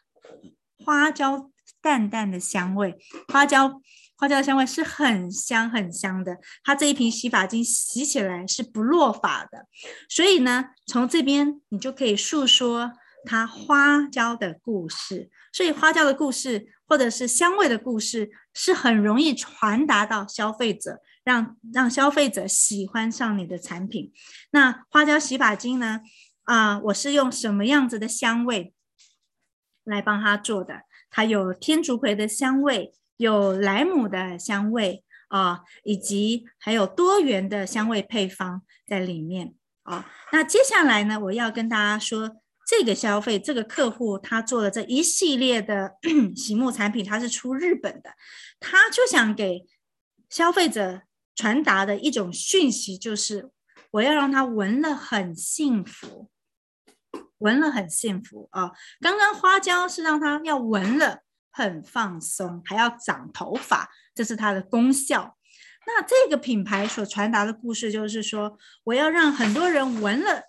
花椒淡淡的香味，花椒。花椒的香味是很香很香的，它这一瓶洗发精洗起来是不落发的，所以呢，从这边你就可以诉说它花椒的故事。所以花椒的故事或者是香味的故事是很容易传达到消费者，让让消费者喜欢上你的产品。那花椒洗发精呢？啊、我是用什么样子的香味来帮他做的？它有天竺葵的香味。有莱姆的香味啊，以及还有多元的香味配方在里面啊。那接下来呢，我要跟大家说，这个消费这个客户他做的这一系列的 洗沐产品，他是出日本的，他就想给消费者传达的一种讯息，就是我要让他闻了很幸福，闻了很幸福啊。刚刚花椒是让他要闻了。很放松，还要长头发，这是它的功效。那这个品牌所传达的故事就是说，我要让很多人闻了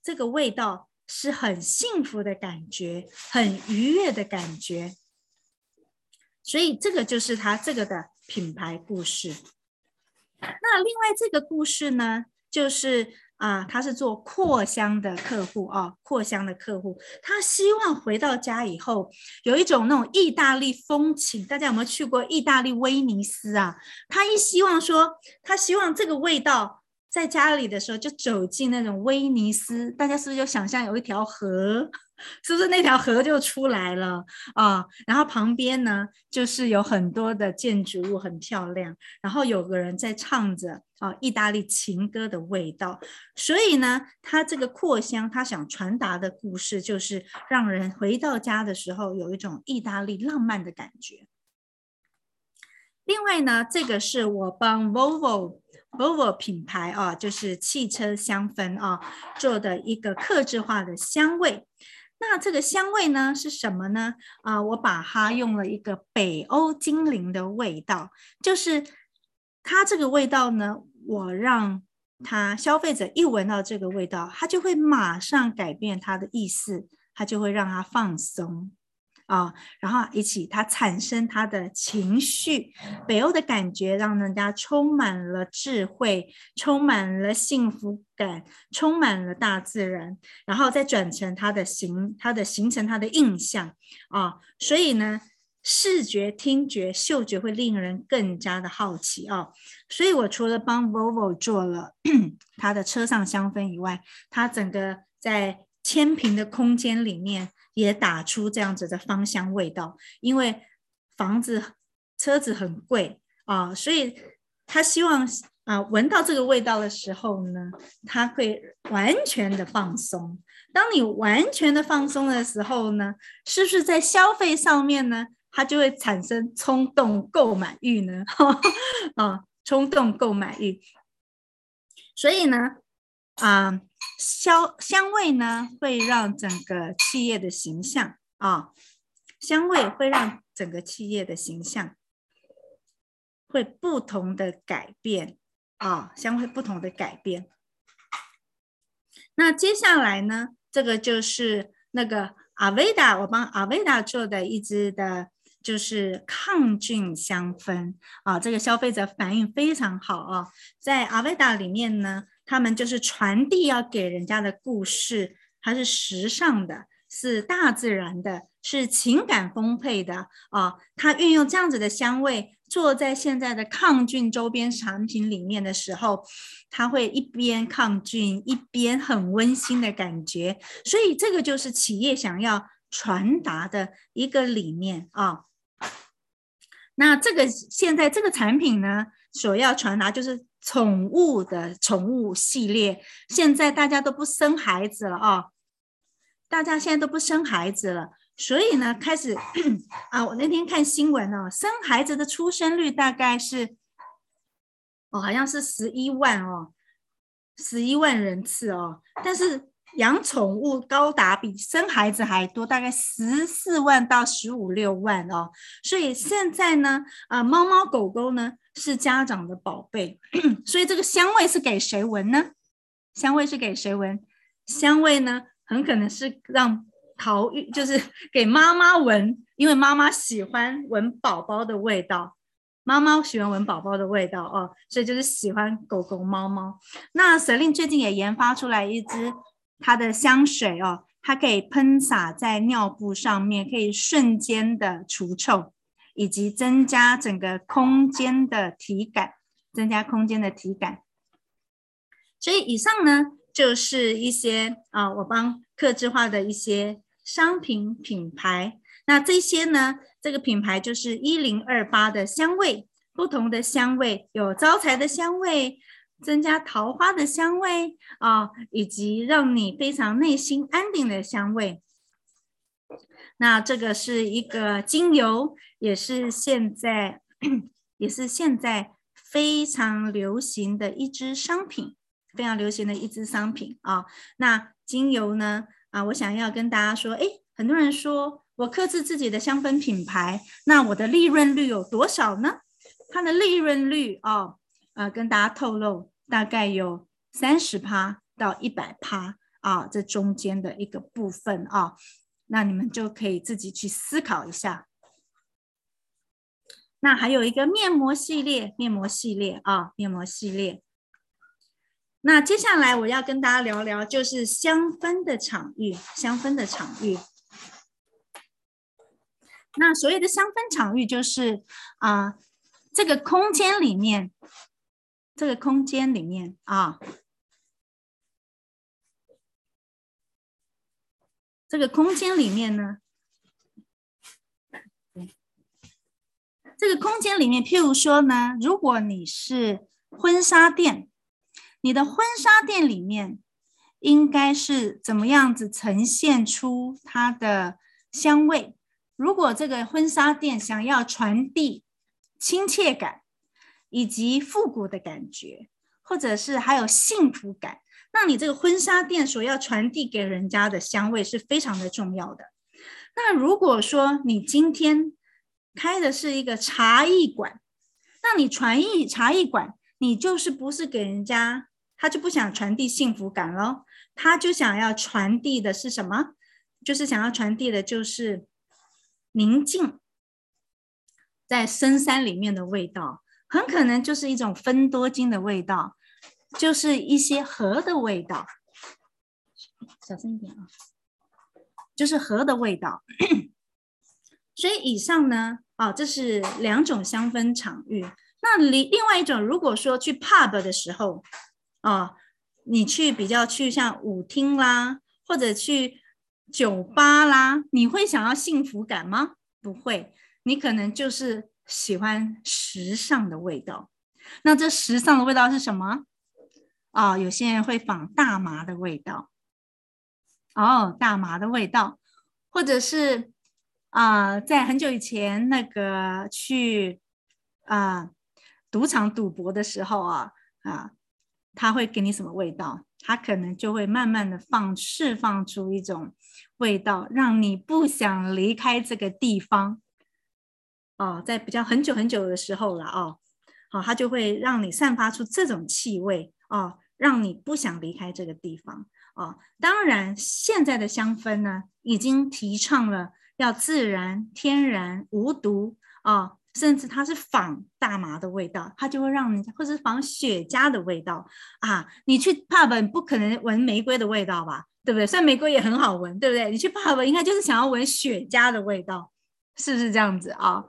这个味道是很幸福的感觉，很愉悦的感觉。所以这个就是它这个的品牌故事。那另外这个故事呢，就是。啊，他是做扩香的客户啊，扩香的客户，他希望回到家以后有一种那种意大利风情。大家有没有去过意大利威尼斯啊？他一希望说，他希望这个味道在家里的时候就走进那种威尼斯，大家是不是就想象有一条河？是不是那条河就出来了啊？然后旁边呢，就是有很多的建筑物，很漂亮。然后有个人在唱着啊，意大利情歌的味道。所以呢，他这个扩香，他想传达的故事，就是让人回到家的时候有一种意大利浪漫的感觉。另外呢，这个是我帮 Volvo Volvo 品牌啊，就是汽车香氛啊做的一个客制化的香味。那这个香味呢是什么呢？啊、我把它用了一个北欧精灵的味道，就是它这个味道呢，我让它消费者一闻到这个味道，它就会马上改变它的意思，它就会让它放松。啊，然后一起，它产生它的情绪，北欧的感觉让人家充满了智慧，充满了幸福感，充满了大自然，然后再转成它的形，它的形成它的印象啊，所以呢，视觉、听觉、嗅觉会令人更加的好奇啊，所以我除了帮 Volvo 做了它的车上香氛以外，它整个在千平的空间里面。也打出这样子的芳香味道，因为房子、车子很贵啊，所以他希望啊，闻到这个味道的时候呢，他会完全的放松。当你完全的放松的时候呢，是不是在消费上面呢，它就会产生冲动购买欲呢？啊，冲动购买欲。所以呢，啊。香香味呢，会让整个企业的形象啊，香味会让整个企业的形象会不同的改变啊，香味不同的改变。那接下来呢，这个就是那个阿维达，我帮阿维达做的一支的就是抗菌香氛啊，这个消费者反应非常好啊。在阿维达里面呢，他们就是传递要给人家的故事，它是时尚的，是大自然的，是情感丰沛的啊。他运用这样子的香味，做在现在的抗菌周边产品里面的时候，它会一边抗菌，一边很温馨的感觉。所以这个就是企业想要传达的一个理念啊。那这个现在这个产品呢，所要传达就是宠物的宠物系列。现在大家都不生孩子了啊，大家现在都不生孩子了，所以呢，开始 啊，我那天看新闻哦，生孩子的出生率大概是哦，好像是十一万哦，十一万人次哦，但是。养宠物高达比生孩子还多，大概十四万到十五六万哦。所以现在呢，啊，猫猫狗狗呢是家长的宝贝，所以这个香味是给谁闻呢？香味是给谁闻？香味呢，很可能是让陶玉，就是给妈妈闻，因为妈妈喜欢闻宝宝的味道，妈妈喜欢闻宝宝的味道哦，所以就是喜欢狗狗猫猫。那 Celine 最近也研发出来一支。它的香水哦，它可以喷洒在尿布上面，可以瞬间的除臭，以及增加整个空间的体感，增加空间的体感。所以以上呢，就是一些啊，我帮客制化的一些商品品牌。那这些呢，这个品牌就是一零二八的香味，不同的香味，有招财的香味。增加桃花的香味啊，以及让你非常内心安定的香味。那这个是一个精油，也是现在 也是现在非常流行的一支商品，非常流行的一支商品啊。那精油呢啊，我想要跟大家说，哎，很多人说我克制自己的香氛品牌，那我的利润率有多少呢？它的利润率哦，啊，跟大家透露。大概有三十趴到一百趴啊，这中间的一个部分啊，那你们就可以自己去思考一下。那还有一个面膜系列，面膜系列啊，面膜系列。那接下来我要跟大家聊聊，就是香氛的场域，香氛的场域。那所谓的香氛场域，就是啊，这个空间里面。这个空间里面啊，这个空间里面呢，这个空间里面，譬如说呢，如果你是婚纱店，你的婚纱店里面应该是怎么样子呈现出它的香味？如果这个婚纱店想要传递亲切感。以及复古的感觉，或者是还有幸福感，那你这个婚纱店所要传递给人家的香味是非常的重要的。那如果说你今天开的是一个茶艺馆，那你传艺茶艺馆，你就是不是给人家，他就不想传递幸福感喽，他就想要传递的是什么？就是想要传递的就是宁静，在深山里面的味道。很可能就是一种分多精的味道，就是一些荷的味道。小声一点啊，就是荷的味道。所以以上呢，啊，这是两种香氛场域。那另另外一种，如果说去 pub 的时候，啊，你去比较去像舞厅啦，或者去酒吧啦，你会想要幸福感吗？不会，你可能就是。喜欢时尚的味道，那这时尚的味道是什么？啊、有些人会仿大麻的味道，哦，大麻的味道，或者是啊、在很久以前那个去啊赌场赌博的时候啊啊，他会给你什么味道？他可能就会慢慢的放释放出一种味道，让你不想离开这个地方。哦，在比较很久很久的时候了哦，好，它就会让你散发出这种气味哦，让你不想离开这个地方哦。当然，现在的香氛呢，已经提倡了要自然、天然、无毒啊，甚至它是仿大麻的味道，它就会让你，或是仿雪茄的味道啊。你去 pub 不可能闻玫瑰的味道吧？对不对？虽然玫瑰也很好闻，对不对？你去 pub 应该就是想要闻雪茄的味道，是不是这样子啊？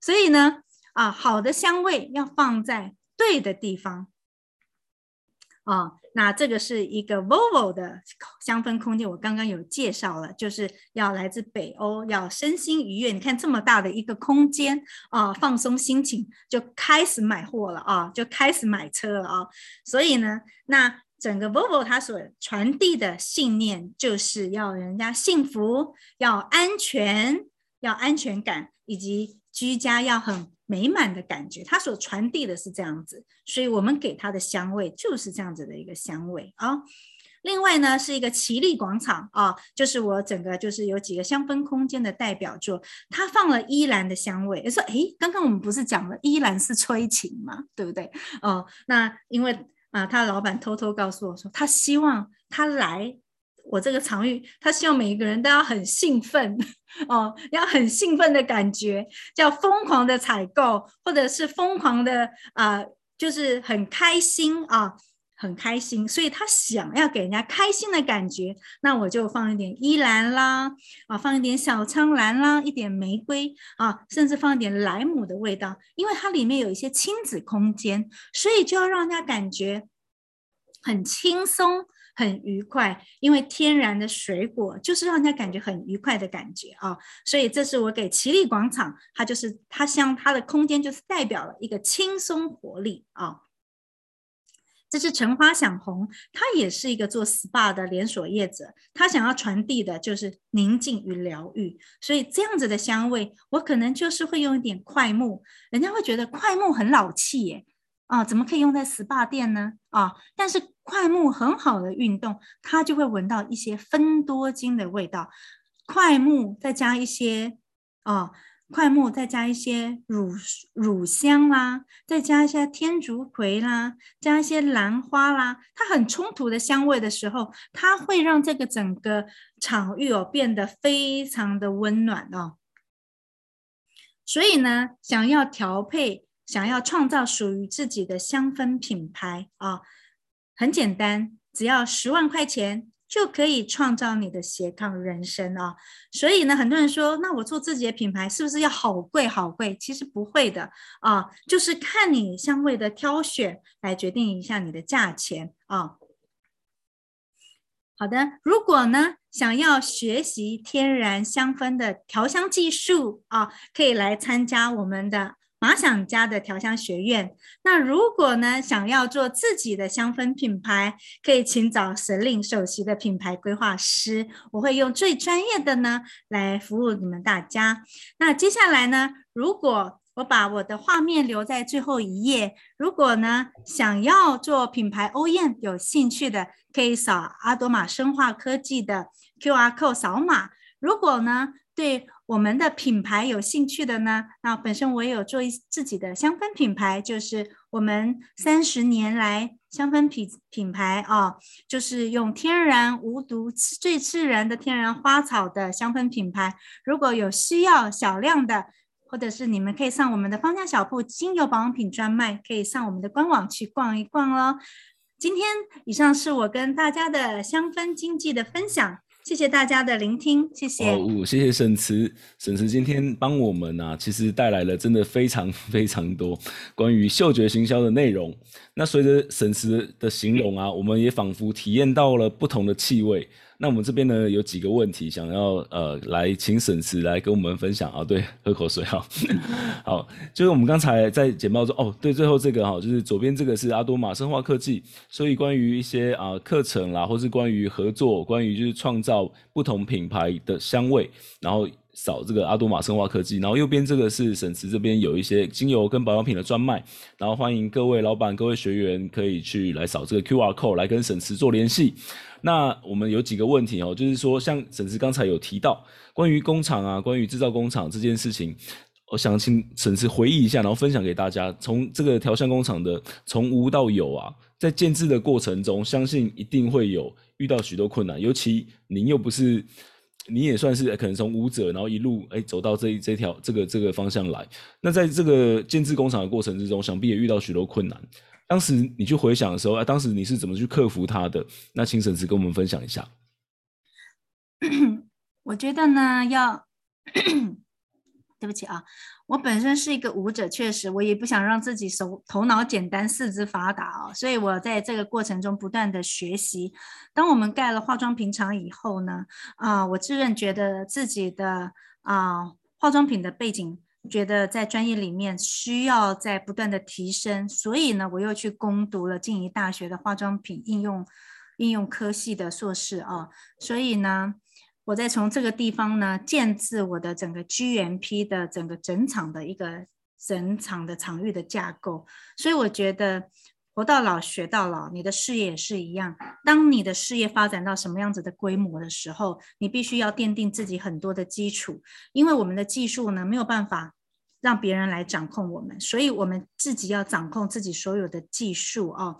所以呢，啊，好的香味要放在对的地方。啊，那这个是一个 Volvo 的香氛空间，我刚刚有介绍了，就是要来自北欧，要身心愉悦。你看这么大的一个空间啊，放松心情，就开始买货了啊，就开始买车了啊。所以呢，那整个 Volvo 它所传递的信念，就是要人家幸福，要安全，要安全感，以及居家要很。美满的感觉，它所传递的是这样子，所以我们给它的香味就是这样子的一个香味啊。另外呢，是一个奇丽广场啊，就是我整个就是有几个香氛空间的代表作，它放了依兰的香味。说，哎，刚刚我们不是讲了依兰是催情嘛？对不对？哦，那因为啊，他老板偷偷告诉我说，他希望他来。我这个场域，他希望每一个人都要很兴奋哦，要很兴奋的感觉，叫疯狂的采购，或者是疯狂的啊、就是很开心啊，很开心。所以他想要给人家开心的感觉，那我就放一点依兰啦，啊，放一点小苍兰啦，一点玫瑰啊，甚至放一点莱姆的味道，因为它里面有一些亲子空间，所以就要让人家感觉很轻松。很愉快，因为天然的水果就是让人家感觉很愉快的感觉啊，所以这是我给奇丽广场，它就是它像它的空间就是代表了一个轻松活力啊。这是橙花想红，它也是一个做 SPA 的连锁业者，他想要传递的就是宁静与疗愈，所以这样子的香味，我可能就是会用一点快木，人家会觉得快木很老气耶。啊，怎么可以用在 SPA 店呢？啊，但是快木很好的运动，它就会闻到一些芬多精的味道。快木再加一些啊，快木再加一些乳乳香啦，再加一些天竺葵啦，加一些兰花啦，它很冲突的香味的时候，它会让这个整个场域哦变得非常的温暖哦。所以呢，想要调配。想要创造属于自己的香氛品牌啊，很简单，只要十万块钱就可以创造你的斜杠人生啊！所以呢，很多人说，那我做自己的品牌是不是要好贵好贵？其实不会的啊，就是看你香味的挑选来决定一下你的价钱啊。好的，如果呢，想要学习天然香氛的调香技术啊，可以来参加我们的。马想家的调香学院。那如果呢，想要做自己的香氛品牌，可以请找神令首席的品牌规划师，我会用最专业的呢来服务你们大家。那接下来呢，如果我把我的画面留在最后一页，如果呢想要做品牌 OEM 有兴趣的，可以扫阿多玛生化科技的 QR code 扫码。如果呢对我们的品牌有兴趣的呢，那本身我也有做一自己的香氛品牌，就是我们三十年来香氛品品牌啊，就是用天然无毒、最自然的天然花草的香氛品牌。如果有需要小量的，或者是你们可以上我们的芳香小铺精油保养品专卖，可以上我们的官网去逛一逛哦。今天以上是我跟大家的香氛经济的分享。谢谢大家的聆听，谢谢。哦，谢谢沈慈，沈慈今天帮我们啊，其实带来了真的非常非常多关于嗅觉行销的内容。那随着沈慈的形容啊，我们也仿佛体验到了不同的气味。那我们这边呢，有几个问题想要呃来请沈慈来跟我们分享啊。对，喝口水哈。好，就是我们刚才在简报说哦，对，最后这个哈，就是左边这个是阿多玛生化科技，所以关于一些啊课程啦，或是关于合作，关于就是创造不同品牌的香味，然后扫这个阿多玛生化科技，然后右边这个是沈慈这边有一些精油跟保养品的专卖，然后欢迎各位老板、各位学员可以去来扫这个 QR code 来跟沈慈做联系。那我们有几个问题哦，就是说，像沈慈刚才有提到关于工厂啊，关于制造工厂这件事情，我想请沈慈回忆一下，然后分享给大家。从这个调香工厂的从无到有啊，在建制的过程中，相信一定会有遇到许多困难，尤其您又不是你也算是可能从舞者，然后一路哎走到这这条这个这个方向来。那在这个建制工厂的过程之中，想必也遇到许多困难。当时你去回想的时候，啊，当时你是怎么去克服它的？那请沈慈跟我们分享一下。我觉得呢，要 对不起啊。我本身是一个舞者，确实，我也不想让自己手头脑简单，四肢发达哦，所以我在这个过程中不断的学习。当我们盖了化妆品厂以后呢，啊，我自认觉得自己的啊化妆品的背景，觉得在专业里面需要在不断的提升，所以呢，我又去攻读了静宜大学的化妆品应用应用科系的硕士啊，所以呢。我再从这个地方呢，建置我的整个 GMP 的整个整场的一个整场的场域的架构，所以我觉得活到老学到老，你的事业也是一样。当你的事业发展到什么样子的规模的时候，你必须要奠定自己很多的基础，因为我们的技术呢，没有办法让别人来掌控我们，所以我们自己要掌控自己所有的技术哦，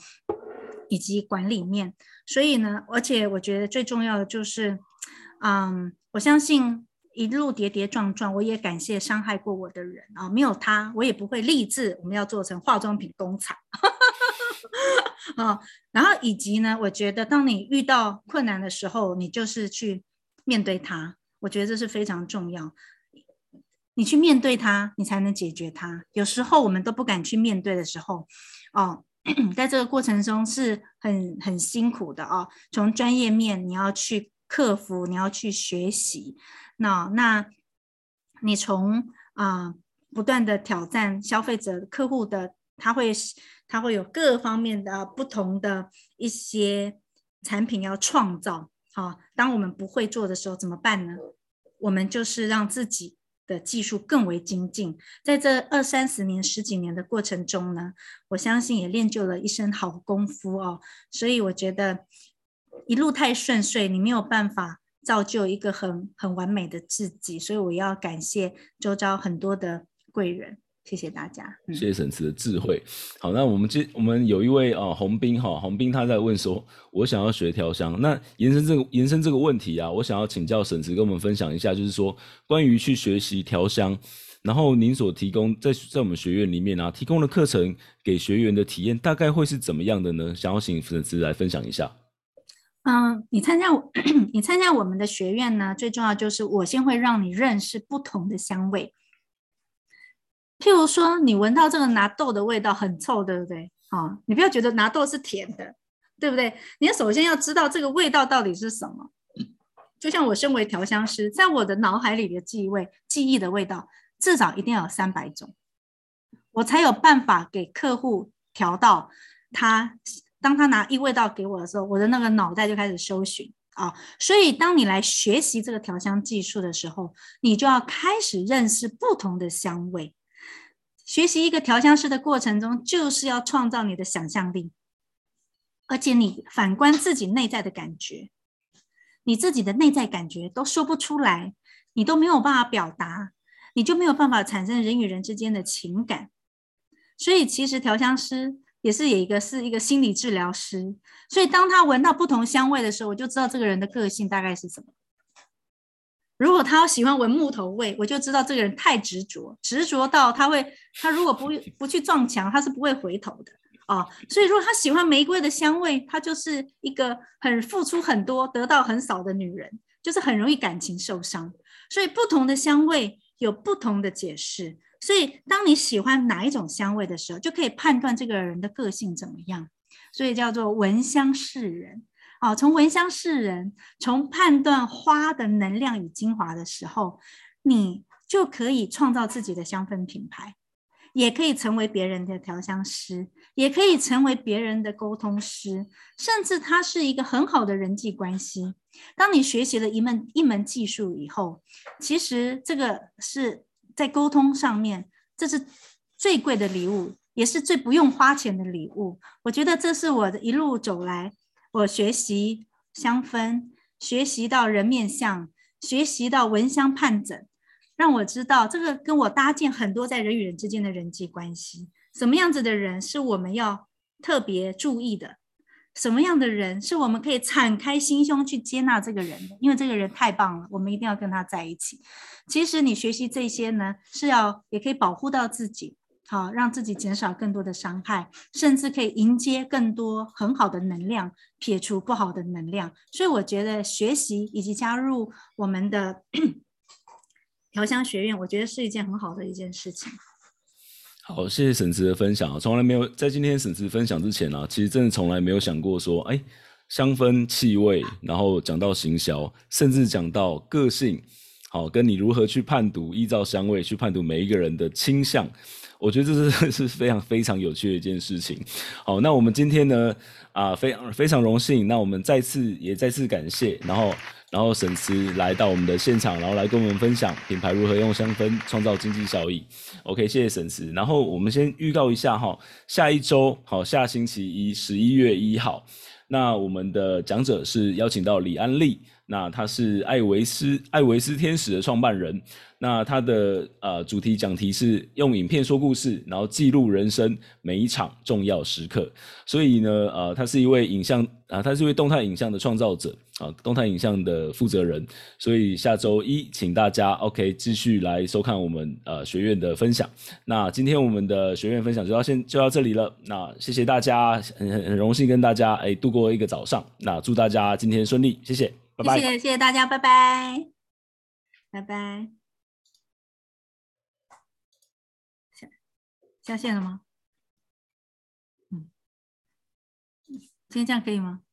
以及管理面。所以呢，而且我觉得最重要的就是。嗯我相信一路跌跌撞撞，我也感谢伤害过我的人啊，没有他，我也不会立志我们要做成化妆品工厂 啊。然后以及呢，我觉得当你遇到困难的时候，你就是去面对它，我觉得这是非常重要。你去面对它，你才能解决它。有时候我们都不敢去面对的时候，哦，在这个过程中是很很辛苦的哦。从专业面，你要去。克服，你要去学习，那那，你从啊、不断的挑战消费者客户的，他会它会有各方面的不同的一些产品要创造。好，当我们不会做的时候怎么办呢？我们就是让自己的技术更为精进，在这二三十年、十几年的过程中呢，我相信也练就了一身好功夫哦。所以我觉得。一路太顺遂，你没有办法造就一个很很完美的自己，所以我要感谢周遭很多的贵人，谢谢大家。谢谢沈慈的智慧。好，那我们接我们有一位啊洪斌哈，洪斌他在问说，我想要学调香，那延伸这个延伸这个问题啊，我想要请教沈慈跟我们分享一下，就是说关于去学习调香，然后您所提供在在我们学院里面啊提供的课程给学员的体验大概会是怎么样的呢？想要请沈慈来分享一下。嗯，你参加 你参加我们的学院呢，最重要就是我先会让你认识不同的香味。譬如说，你闻到这个拿豆的味道很臭，对不对？啊，你不要觉得拿豆是甜的，对不对？你首先要知道这个味道到底是什么。就像我身为调香师，在我的脑海里的记忆味、记忆的味道，至少一定要有三百种，我才有办法给客户调到他。当他拿一味道给我的时候，我的那个脑袋就开始搜寻啊。所以，当你来学习这个调香技术的时候，你就要开始认识不同的香味。学习一个调香师的过程中，就是要创造你的想象力，而且你反观自己内在的感觉，你自己的内在感觉都说不出来，你都没有办法表达，你就没有办法产生人与人之间的情感。所以，其实调香师。也是有一个是一个心理治疗师，所以当他闻到不同香味的时候，我就知道这个人的个性大概是什么。如果他喜欢闻木头味，我就知道这个人太执着，执着到他会，他如果不 不去撞墙，他是不会回头的哦。所以如果他喜欢玫瑰的香味，他就是一个很付出很多，得到很少的女人，就是很容易感情受伤。所以不同的香味有不同的解释。所以，当你喜欢哪一种香味的时候，就可以判断这个人的个性怎么样。所以叫做闻香识人。哦，从闻香识人，从判断花的能量与精华的时候，你就可以创造自己的香氛品牌，也可以成为别人的调香师，也可以成为别人的沟通师，甚至它是一个很好的人际关系。当你学习了一门一门技术以后，其实这个是。在沟通上面，这是最贵的礼物，也是最不用花钱的礼物。我觉得这是我的一路走来，我学习香氛，学习到人面相，学习到闻香判诊，让我知道这个跟我搭建很多在人与人之间的人际关系。什么样子的人是我们要特别注意的？什么样的人是我们可以敞开心胸去接纳这个人的？因为这个人太棒了，我们一定要跟他在一起。其实你学习这些呢，是要也可以保护到自己，好让自己减少更多的伤害，甚至可以迎接更多很好的能量，撇除不好的能量。所以我觉得学习以及加入我们的 调香学院，我觉得是一件很好的一件事情。好，谢谢沈慈的分享啊！从来没有在今天沈慈分享之前呢、其实真的从来没有想过说，哎，香氛、气味，然后讲到行销，甚至讲到个性，好，跟你如何去判读，依照香味去判读每一个人的倾向，我觉得这是 是非常非常有趣的一件事情。好，那我们今天呢，啊，非常非常荣幸，那我们再次也再次感谢，然后。然后沈慈来到我们的现场，然后来跟我们分享品牌如何用香氛创造经济效益。OK，谢谢沈慈。然后我们先预告一下哈，下一周好，下星期一十一月一号，那我们的讲者是邀请到李安利，那他是艾维斯艾维斯天使的创办人。那他的呃主题讲题是用影片说故事，然后记录人生每一场重要时刻。所以呢，呃，他是一位影像啊、他是一位动态影像的创造者啊、动态影像的负责人。所以下周一，请大家 OK 继续来收看我们呃学院的分享。那今天我们的学院分享就到先就到这里了。那谢谢大家，很很很荣幸跟大家哎度过一个早上。那祝大家今天顺利，谢谢，拜拜。谢谢谢谢大家，拜拜，拜拜。下线了吗？嗯，今天这样可以吗？